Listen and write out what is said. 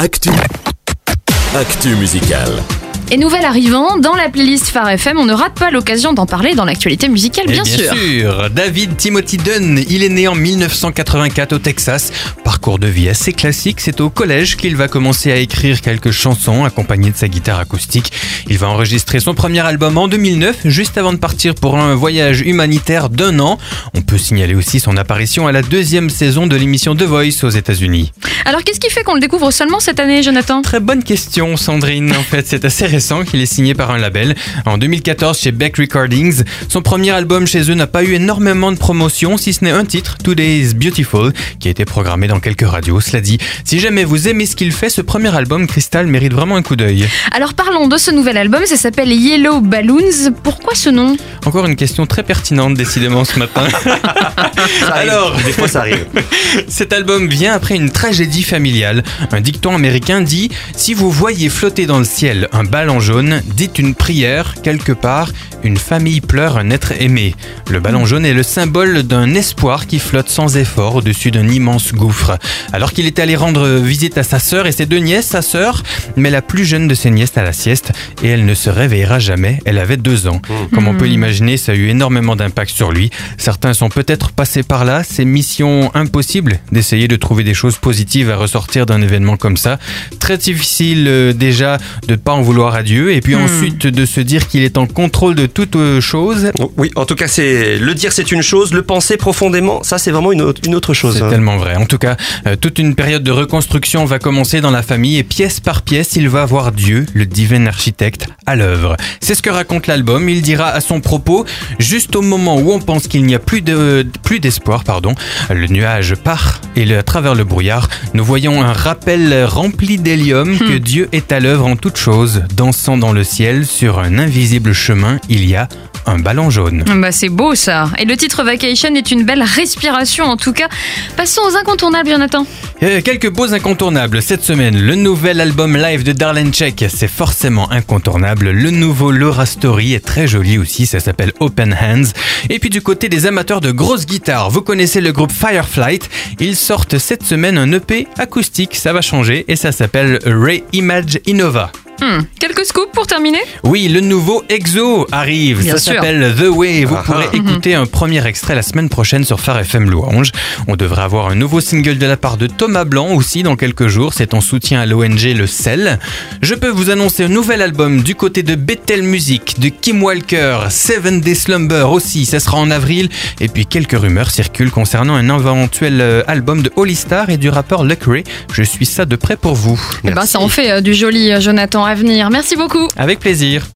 Actu. Actu musicale. Et nouvel arrivant, dans la playlist Phare FM, on ne rate pas l'occasion d'en parler dans l'actualité musicale, Et bien, sûr. David Timothy Dunn, il est né en 1984 au Texas. Parcours de vie assez classique, c'est au collège qu'il va commencer à écrire quelques chansons accompagnées de sa guitare acoustique. Il va enregistrer son premier album en 2009, juste avant de partir pour un voyage humanitaire d'un an. On peut signaler aussi son apparition à la deuxième saison de l'émission The Voice aux États-Unis. Alors qu'est-ce qui fait qu'on le découvre seulement cette année, Jonathan? Très bonne question, Sandrine. En fait, c'est assez récent qu'il est signé par un label. En 2014, chez Beck Recordings, son premier album chez eux n'a pas eu énormément de promotion, si ce n'est un titre, Today is Beautiful, qui a été programmé dans quelques radios. Cela dit, si jamais vous aimez ce qu'il fait, ce premier album, Crystal, mérite vraiment un coup d'œil. Alors parlons de ce nouvel album, ça s'appelle Yellow Balloons. Pourquoi ce nom? Encore une question très pertinente, décidément, ce matin. Alors, Des fois, ça arrive. Cet album vient après une tragédie familiale. Un dicton américain dit Si vous voyez flotter dans le ciel un ballon jaune, dites une prière, quelque part, une famille pleure un être aimé. Le ballon jaune est le symbole d'un espoir qui flotte sans effort au-dessus d'un immense gouffre. Alors qu'il était allé rendre visite à sa sœur et ses deux nièces, sa sœur met la plus jeune de ses nièces à la sieste et elle ne se réveillera jamais. Elle avait deux ans. Comme on peut l'imaginer, ça a eu énormément d'impact sur lui. Certains sont peut-être passés par là. C'est mission impossible d'essayer de trouver des choses positives à ressortir d'un événement comme ça. Très difficile euh, déjà de pas en vouloir à Dieu et puis ensuite de se dire qu'il est en contrôle de toute euh, chose. Oui, en tout cas, c'est le dire, c'est une chose. Le penser profondément, ça, c'est vraiment une autre, une autre chose. C'est hein. tellement vrai. En tout cas, euh, toute une période de reconstruction va commencer dans la famille et pièce par pièce, il va voir Dieu, le divin architecte, à l'œuvre. C'est ce que raconte l'album. Il dira à son propos, juste au moment où on pense qu'il n'y a plus de plus d'espoir, pardon, le nuage part et le- à travers le brouillard, nous voyons un rappel rempli d'hélium que Dieu est à l'œuvre en toutes choses, dansant dans le ciel sur un invisible chemin. Il y a un ballon jaune. Bah c'est beau ça. Et le titre Vacation est une belle respiration en tout cas. Passons aux incontournables, Jonathan. Euh, quelques pauses incontournables cette semaine. Le nouvel album live de Darlene Check, c'est forcément incontournable. Le nouveau Laura Story est très joli aussi, ça s'appelle Open Hands. Et puis du côté des amateurs de grosses guitares, vous connaissez le groupe Fireflight. Ils sortent cette semaine un EP acoustique, ça va changer et ça s'appelle Ray Image Innova. Hmm, Quelques scoops pour terminer Oui, le nouveau EXO arrive. Bien ça s'appelle The Way. Vous Ah pourrez ah. écouter un premier extrait la semaine prochaine sur Phare FM Louange. On devrait avoir un nouveau single de la part de Thomas Blanc aussi dans quelques jours. C'est en soutien à l'ONG Le Sel. Je peux vous annoncer un nouvel album du côté de Bethel Music, de Kim Walker, Seven Day Slumber aussi. Ça sera en avril. Et puis quelques rumeurs circulent concernant un éventuel euh, album de Holly Star et du rappeur Luck Ray. Je suis ça de près pour vous. Eh ben, ça en fait euh, du joli, euh, Jonathan, Merci beaucoup. Avec plaisir.